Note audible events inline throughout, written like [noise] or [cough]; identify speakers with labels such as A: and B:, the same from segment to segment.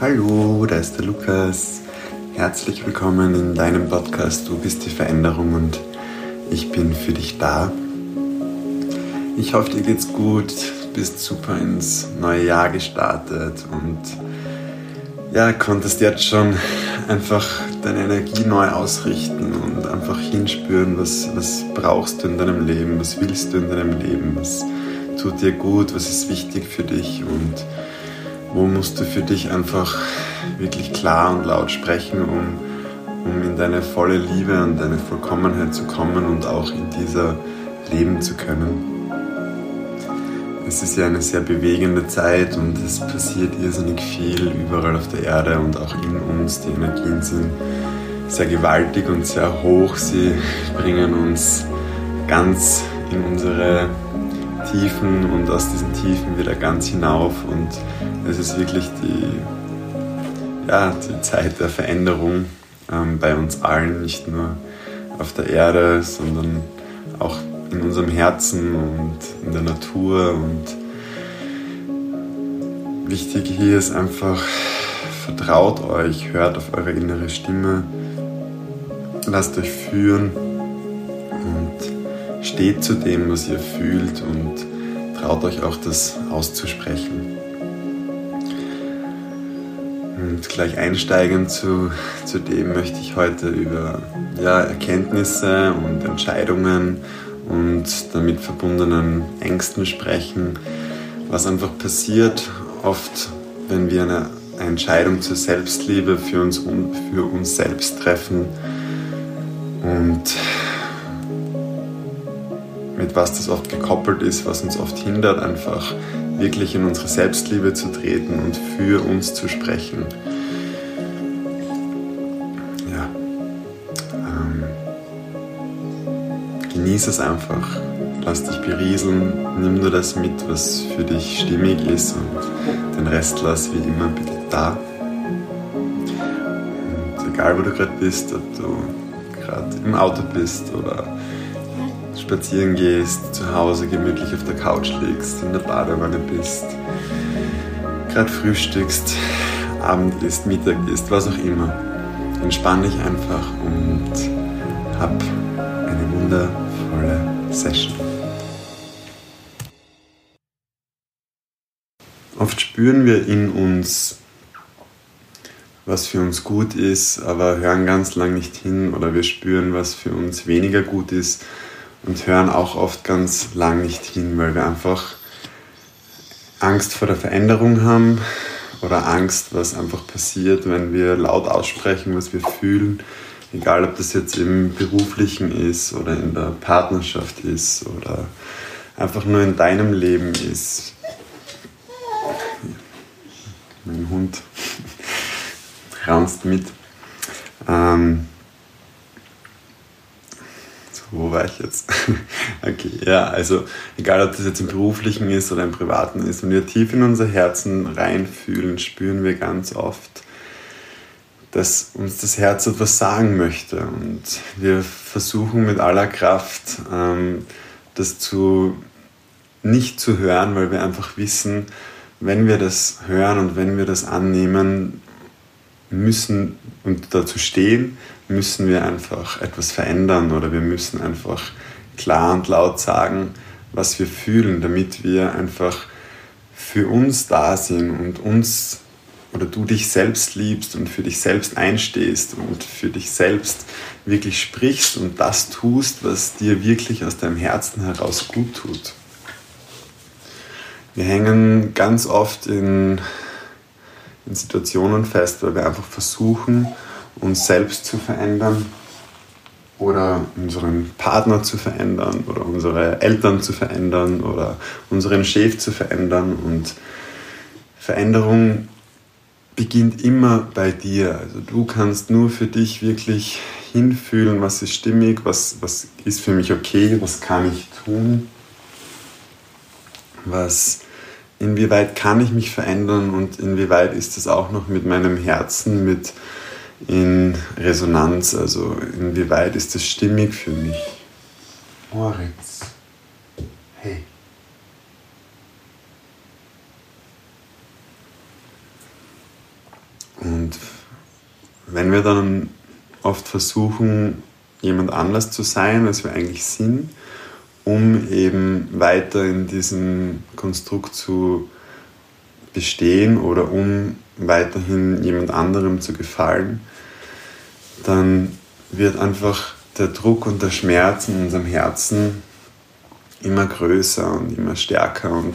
A: Hallo, da ist der Lukas. Herzlich willkommen in deinem Podcast Du bist die Veränderung und ich bin für dich da. Ich hoffe, dir geht's gut, bist super ins neue Jahr gestartet und ja, konntest jetzt schon einfach deine Energie neu ausrichten und einfach hinspüren, was, was brauchst du in deinem Leben, was willst du in deinem Leben, was tut dir gut, was ist wichtig für dich und wo musst du für dich einfach wirklich klar und laut sprechen, um, um in deine volle Liebe und deine Vollkommenheit zu kommen und auch in dieser leben zu können. Es ist ja eine sehr bewegende Zeit und es passiert irrsinnig viel überall auf der Erde und auch in uns. Die Energien sind sehr gewaltig und sehr hoch. Sie bringen uns ganz in unsere Tiefen und aus diesen Tiefen wieder ganz hinauf. Und es ist wirklich die, ja, die Zeit der Veränderung ähm, bei uns allen, nicht nur auf der Erde, sondern auch in unserem Herzen und in der Natur. Und wichtig hier ist einfach, vertraut euch, hört auf eure innere Stimme, lasst euch führen und steht zu dem, was ihr fühlt und traut euch auch das auszusprechen. Und gleich einsteigend zu, zu dem möchte ich heute über ja, Erkenntnisse und Entscheidungen und damit verbundenen Ängsten sprechen, was einfach passiert oft, wenn wir eine Entscheidung zur Selbstliebe für uns, für uns selbst treffen und mit was das oft gekoppelt ist, was uns oft hindert, einfach wirklich in unsere Selbstliebe zu treten und für uns zu sprechen. genieße es einfach. Lass dich berieseln, nimm nur das mit, was für dich stimmig ist und den Rest lass wie immer bitte da. Und egal wo du gerade bist, ob du gerade im Auto bist oder spazieren gehst, zu Hause gemütlich auf der Couch liegst, in der Badewanne bist, gerade frühstückst, Abend isst, Mittag isst, was auch immer. Entspann dich einfach und hab eine wundervolle Session. Oft spüren wir in uns, was für uns gut ist, aber hören ganz lang nicht hin oder wir spüren, was für uns weniger gut ist und hören auch oft ganz lang nicht hin, weil wir einfach Angst vor der Veränderung haben oder Angst, was einfach passiert, wenn wir laut aussprechen, was wir fühlen Egal, ob das jetzt im beruflichen ist oder in der Partnerschaft ist oder einfach nur in deinem Leben ist. Mein Hund [laughs] raunst mit. Ähm, wo war ich jetzt? [laughs] okay, ja, also egal, ob das jetzt im beruflichen ist oder im privaten ist, wenn wir tief in unser Herzen reinfühlen, spüren wir ganz oft, dass uns das Herz etwas sagen möchte. Und wir versuchen mit aller Kraft, ähm, das zu, nicht zu hören, weil wir einfach wissen, wenn wir das hören und wenn wir das annehmen müssen und dazu stehen, müssen wir einfach etwas verändern oder wir müssen einfach klar und laut sagen, was wir fühlen, damit wir einfach für uns da sind und uns oder du dich selbst liebst und für dich selbst einstehst und für dich selbst wirklich sprichst und das tust, was dir wirklich aus deinem Herzen heraus gut tut. Wir hängen ganz oft in, in Situationen fest, weil wir einfach versuchen, uns selbst zu verändern oder unseren Partner zu verändern oder unsere Eltern zu verändern oder unseren Chef zu verändern und Veränderung beginnt immer bei dir. Also du kannst nur für dich wirklich hinfühlen, was ist stimmig, was, was ist für mich okay, was kann ich tun, was, inwieweit kann ich mich verändern und inwieweit ist das auch noch mit meinem Herzen mit in Resonanz, also inwieweit ist das stimmig für mich. Moritz, hey. Und wenn wir dann oft versuchen, jemand anders zu sein, als wir eigentlich sind, um eben weiter in diesem Konstrukt zu bestehen oder um weiterhin jemand anderem zu gefallen, dann wird einfach der Druck und der Schmerz in unserem Herzen immer größer und immer stärker und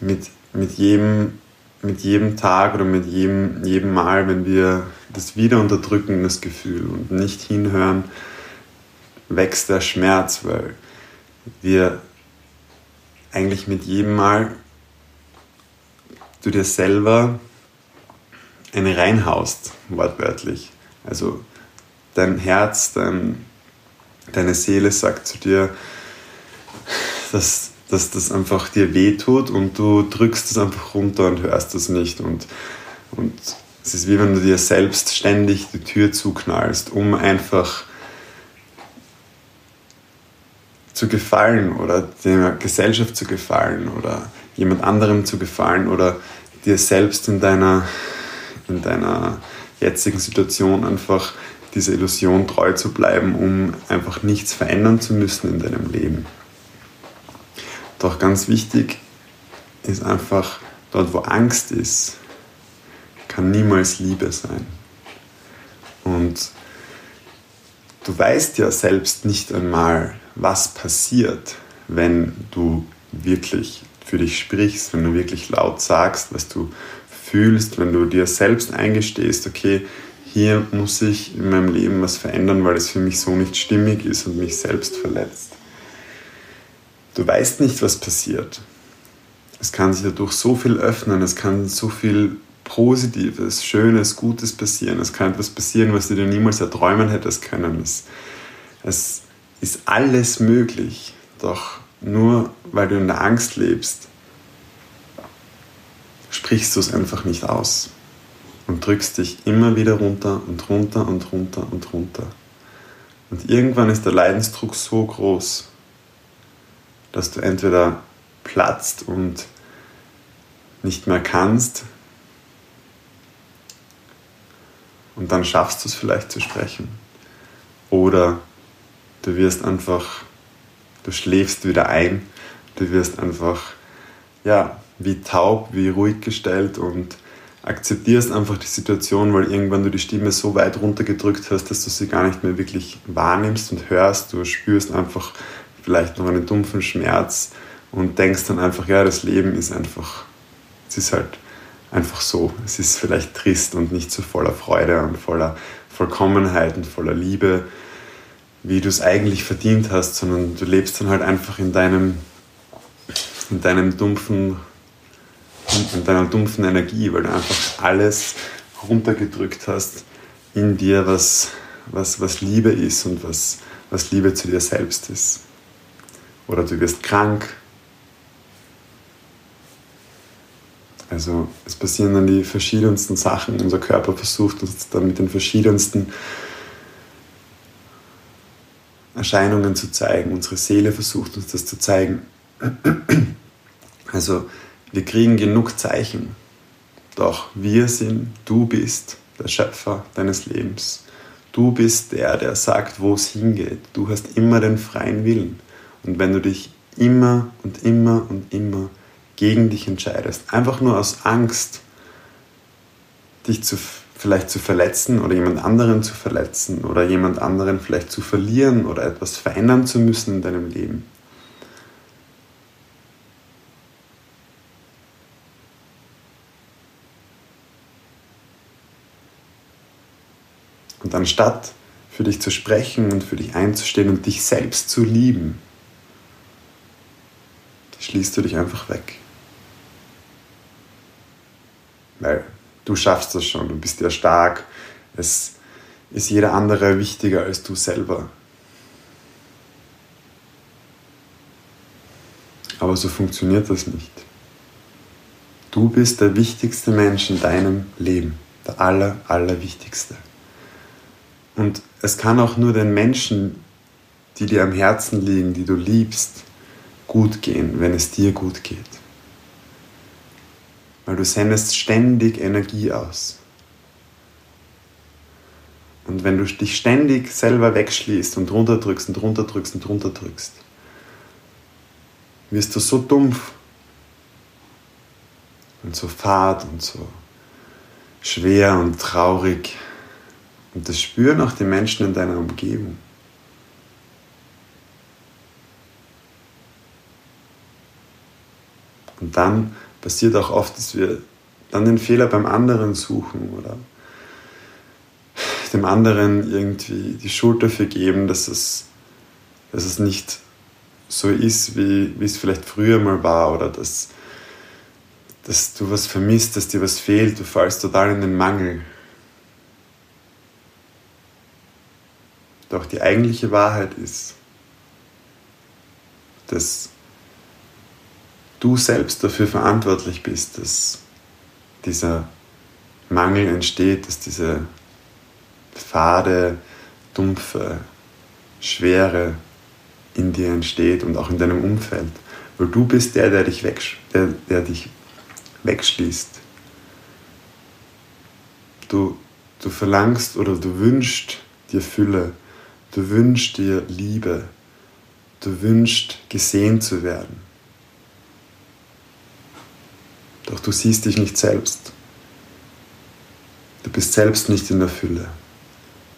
A: mit, mit, jedem, mit jedem Tag oder mit jedem, jedem Mal, wenn wir das wieder unterdrücken, das Gefühl und nicht hinhören, wächst der Schmerz, weil wir eigentlich mit jedem Mal du dir selber eine reinhaust, wortwörtlich. Also dein Herz, dein, deine Seele sagt zu dir, dass, dass das einfach dir wehtut und du drückst es einfach runter und hörst es nicht. Und, und es ist wie wenn du dir selbst ständig die Tür zuknallst, um einfach zu gefallen oder der Gesellschaft zu gefallen oder jemand anderem zu gefallen oder dir selbst in deiner, in deiner jetzigen Situation einfach dieser Illusion treu zu bleiben, um einfach nichts verändern zu müssen in deinem Leben. Doch ganz wichtig ist einfach, dort wo Angst ist, kann niemals Liebe sein. Und du weißt ja selbst nicht einmal, was passiert, wenn du wirklich für dich sprichst, wenn du wirklich laut sagst, was du fühlst, wenn du dir selbst eingestehst, okay, hier muss ich in meinem Leben was verändern, weil es für mich so nicht stimmig ist und mich selbst verletzt. Du weißt nicht, was passiert. Es kann sich dadurch so viel öffnen, es kann so viel Positives, Schönes, Gutes passieren. Es kann etwas passieren, was du dir niemals erträumen hättest können. Es, es ist alles möglich. Doch nur weil du in der Angst lebst, sprichst du es einfach nicht aus und drückst dich immer wieder runter und runter und runter und runter. Und irgendwann ist der Leidensdruck so groß, dass du entweder platzt und nicht mehr kannst und dann schaffst du es vielleicht zu sprechen. Oder du wirst einfach du schläfst wieder ein, du wirst einfach, ja, wie taub, wie ruhig gestellt und akzeptierst einfach die Situation, weil irgendwann du die Stimme so weit runtergedrückt hast, dass du sie gar nicht mehr wirklich wahrnimmst und hörst. Du spürst einfach vielleicht noch einen dumpfen Schmerz und denkst dann einfach, ja, das Leben ist einfach, es ist halt einfach so. Es ist vielleicht trist und nicht so voller Freude und voller Vollkommenheit und voller Liebe wie du es eigentlich verdient hast, sondern du lebst dann halt einfach in deinem, in deinem dumpfen, in deiner dumpfen Energie, weil du einfach alles runtergedrückt hast in dir, was, was, was Liebe ist und was, was Liebe zu dir selbst ist. Oder du wirst krank. Also es passieren dann die verschiedensten Sachen. Unser Körper versucht uns dann mit den verschiedensten Erscheinungen zu zeigen. Unsere Seele versucht uns das zu zeigen. Also wir kriegen genug Zeichen. Doch wir sind, du bist der Schöpfer deines Lebens. Du bist der, der sagt, wo es hingeht. Du hast immer den freien Willen. Und wenn du dich immer und immer und immer gegen dich entscheidest, einfach nur aus Angst, dich zu vielleicht zu verletzen oder jemand anderen zu verletzen oder jemand anderen vielleicht zu verlieren oder etwas verändern zu müssen in deinem Leben. Und anstatt für dich zu sprechen und für dich einzustehen und dich selbst zu lieben, schließt du dich einfach weg. Weil du schaffst das schon, du bist ja stark. Es ist jeder andere wichtiger als du selber. Aber so funktioniert das nicht. Du bist der wichtigste Mensch in deinem Leben, der aller, allerwichtigste. Und es kann auch nur den Menschen, die dir am Herzen liegen, die du liebst, gut gehen, wenn es dir gut geht weil du sendest ständig Energie aus. Und wenn du dich ständig selber wegschließt und runterdrückst und runterdrückst und runterdrückst, wirst du so dumpf und so fad und so schwer und traurig. Und das spüren auch die Menschen in deiner Umgebung. Und dann passiert auch oft, dass wir dann den Fehler beim anderen suchen oder dem anderen irgendwie die Schuld dafür geben, dass es, dass es nicht so ist, wie, wie es vielleicht früher mal war oder dass, dass du was vermisst, dass dir was fehlt, du fallst total in den Mangel. Doch die eigentliche Wahrheit ist, dass du selbst dafür verantwortlich bist, dass dieser Mangel entsteht, dass diese fade, dumpfe, schwere in dir entsteht und auch in deinem Umfeld. Weil du bist der, der dich, weg, der, der dich wegschließt. Du, du verlangst oder du wünschst dir Fülle, du wünschst dir Liebe, du wünschst gesehen zu werden. Doch du siehst dich nicht selbst. Du bist selbst nicht in der Fülle.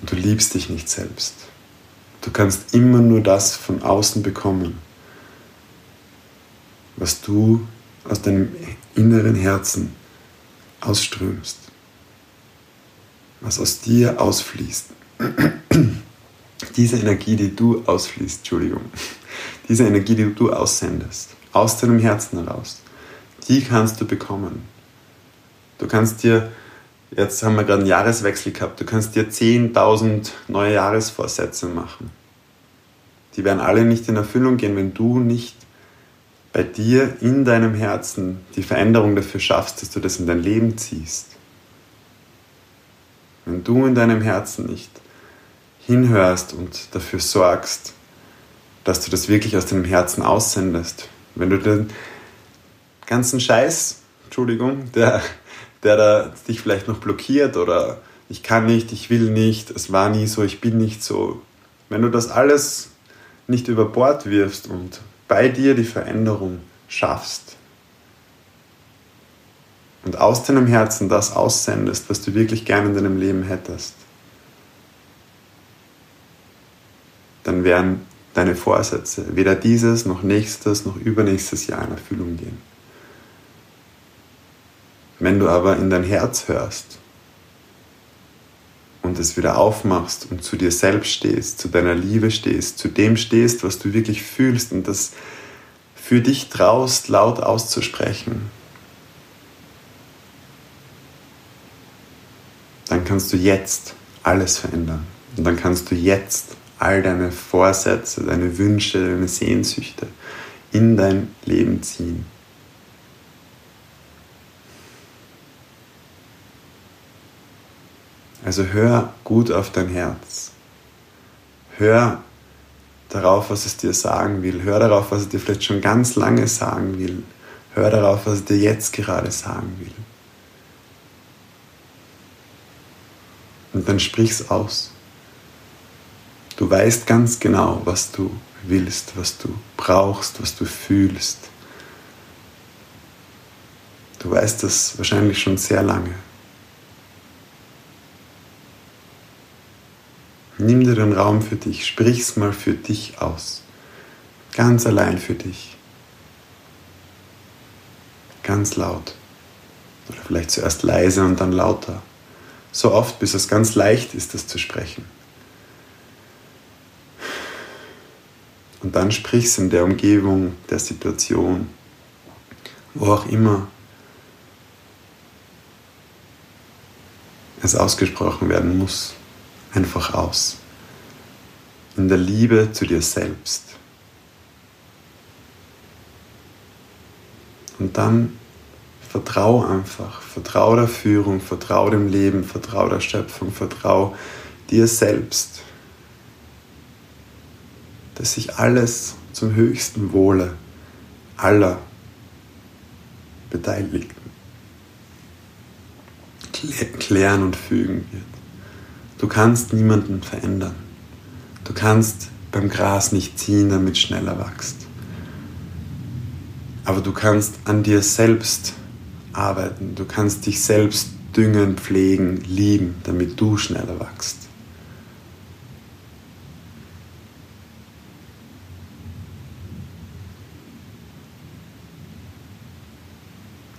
A: Und du liebst dich nicht selbst. Du kannst immer nur das von außen bekommen, was du aus deinem inneren Herzen ausströmst, was aus dir ausfließt. [clears throat] Diese Energie, die du ausfließt, Entschuldigung, [laughs] diese Energie, die du aussendest, aus deinem Herzen heraus, die kannst du bekommen. Du kannst dir, jetzt haben wir gerade einen Jahreswechsel gehabt, du kannst dir 10.000 neue Jahresvorsätze machen. Die werden alle nicht in Erfüllung gehen, wenn du nicht bei dir in deinem Herzen die Veränderung dafür schaffst, dass du das in dein Leben ziehst. Wenn du in deinem Herzen nicht hinhörst und dafür sorgst, dass du das wirklich aus deinem Herzen aussendest, wenn du den ganzen Scheiß, Entschuldigung, der, der da dich vielleicht noch blockiert oder ich kann nicht, ich will nicht, es war nie so, ich bin nicht so. Wenn du das alles nicht über Bord wirfst und bei dir die Veränderung schaffst und aus deinem Herzen das aussendest, was du wirklich gerne in deinem Leben hättest, dann werden deine Vorsätze weder dieses noch nächstes noch übernächstes Jahr in Erfüllung gehen. Wenn du aber in dein Herz hörst und es wieder aufmachst und zu dir selbst stehst, zu deiner Liebe stehst, zu dem stehst, was du wirklich fühlst und das für dich traust, laut auszusprechen, dann kannst du jetzt alles verändern. Und dann kannst du jetzt all deine Vorsätze, deine Wünsche, deine Sehnsüchte in dein Leben ziehen. Also hör gut auf dein Herz. Hör darauf, was es dir sagen will. Hör darauf, was es dir vielleicht schon ganz lange sagen will. Hör darauf, was es dir jetzt gerade sagen will. Und dann sprich's aus. Du weißt ganz genau, was du willst, was du brauchst, was du fühlst. Du weißt das wahrscheinlich schon sehr lange. Nimm dir den Raum für dich, sprich's mal für dich aus. Ganz allein für dich. Ganz laut. Oder vielleicht zuerst leise und dann lauter. So oft, bis es ganz leicht ist, das zu sprechen. Und dann sprich's in der Umgebung, der Situation, wo auch immer es ausgesprochen werden muss einfach aus. In der Liebe zu dir selbst. Und dann vertrau einfach, vertrau der Führung, vertrau dem Leben, vertrau der Schöpfung, vertrau dir selbst, dass sich alles zum höchsten Wohle aller Beteiligten klären und fügen wird Du kannst niemanden verändern. Du kannst beim Gras nicht ziehen, damit schneller wächst. Aber du kannst an dir selbst arbeiten. Du kannst dich selbst düngen, pflegen, lieben, damit du schneller wachst.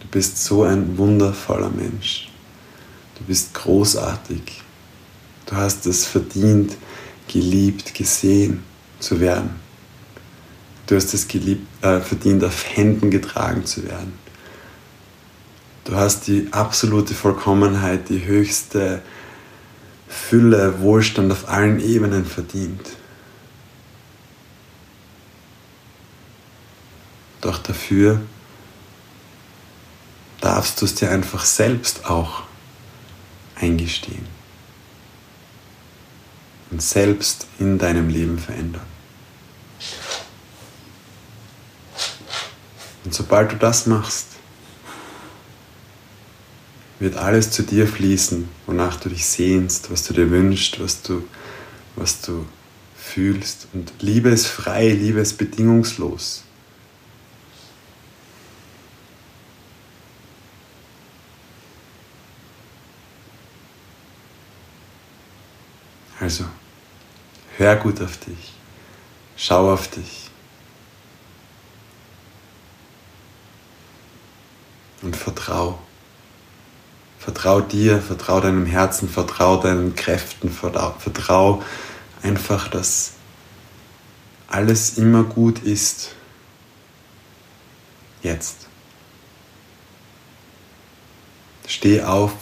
A: Du bist so ein wundervoller Mensch. Du bist großartig. Du hast es verdient, geliebt, gesehen zu werden. Du hast es geliebt, äh, verdient, auf Händen getragen zu werden. Du hast die absolute Vollkommenheit, die höchste Fülle, Wohlstand auf allen Ebenen verdient. Doch dafür darfst du es dir einfach selbst auch eingestehen und selbst in deinem Leben verändern. Und sobald du das machst, wird alles zu dir fließen, wonach du dich sehnst, was du dir wünschst, was du, was du fühlst. Und Liebe ist frei, Liebe ist bedingungslos. Also, Hör gut auf dich. Schau auf dich. Und vertrau. Vertrau dir, vertrau deinem Herzen, vertrau deinen Kräften, vertrau, einfach, dass alles immer gut ist. Jetzt. Steh auf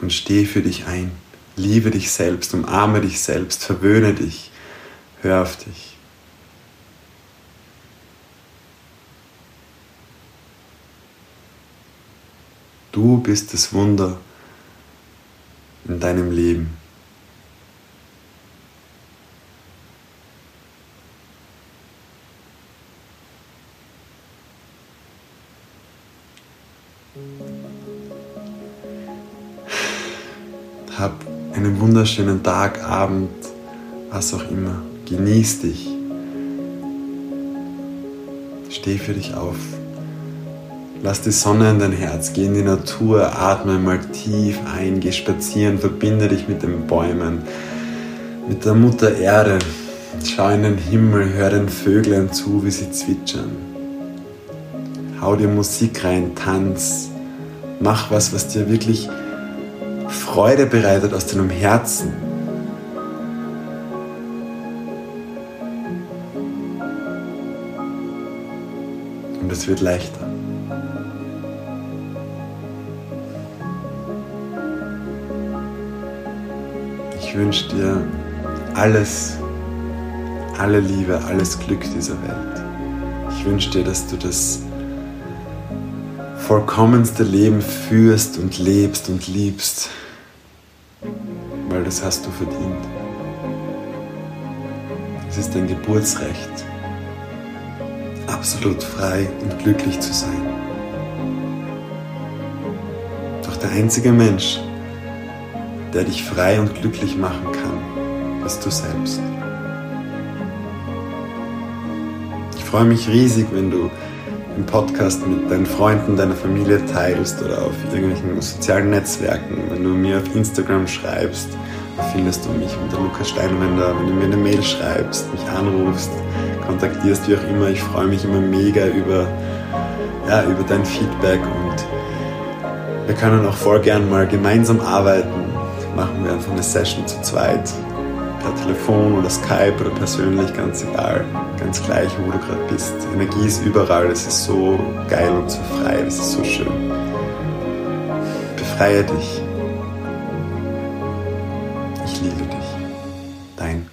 A: und steh für dich ein. Liebe dich selbst, umarme dich selbst, verwöhne dich, hör auf dich. Du bist das Wunder in deinem Leben. Wunderschönen Tag, Abend, was auch immer. Genieß dich. Steh für dich auf. Lass die Sonne in dein Herz, geh in die Natur, atme mal tief ein, geh spazieren, verbinde dich mit den Bäumen, mit der Mutter Erde. Schau in den Himmel, hör den Vögeln zu, wie sie zwitschern. Hau dir Musik rein, tanz, mach was, was dir wirklich Freude bereitet aus deinem Herzen. Und es wird leichter. Ich wünsche dir alles, alle Liebe, alles Glück dieser Welt. Ich wünsche dir, dass du das vollkommenste Leben führst und lebst und liebst, weil das hast du verdient. Es ist dein Geburtsrecht, absolut frei und glücklich zu sein. Doch der einzige Mensch, der dich frei und glücklich machen kann, bist du selbst. Ich freue mich riesig, wenn du im Podcast mit deinen Freunden, deiner Familie teilst oder auf irgendwelchen sozialen Netzwerken, wenn du mir auf Instagram schreibst, findest du mich unter Lukas Steinwender, wenn du mir eine Mail schreibst, mich anrufst, kontaktierst, wie auch immer. Ich freue mich immer mega über, ja, über dein Feedback und wir können auch voll gern mal gemeinsam arbeiten. Machen wir einfach eine Session zu zweit per Telefon oder Skype oder persönlich, ganz egal, ganz gleich, wo du gerade bist. Energie ist überall, es ist so geil und so frei, es ist so schön. Befreie dich. Ich liebe dich. Dein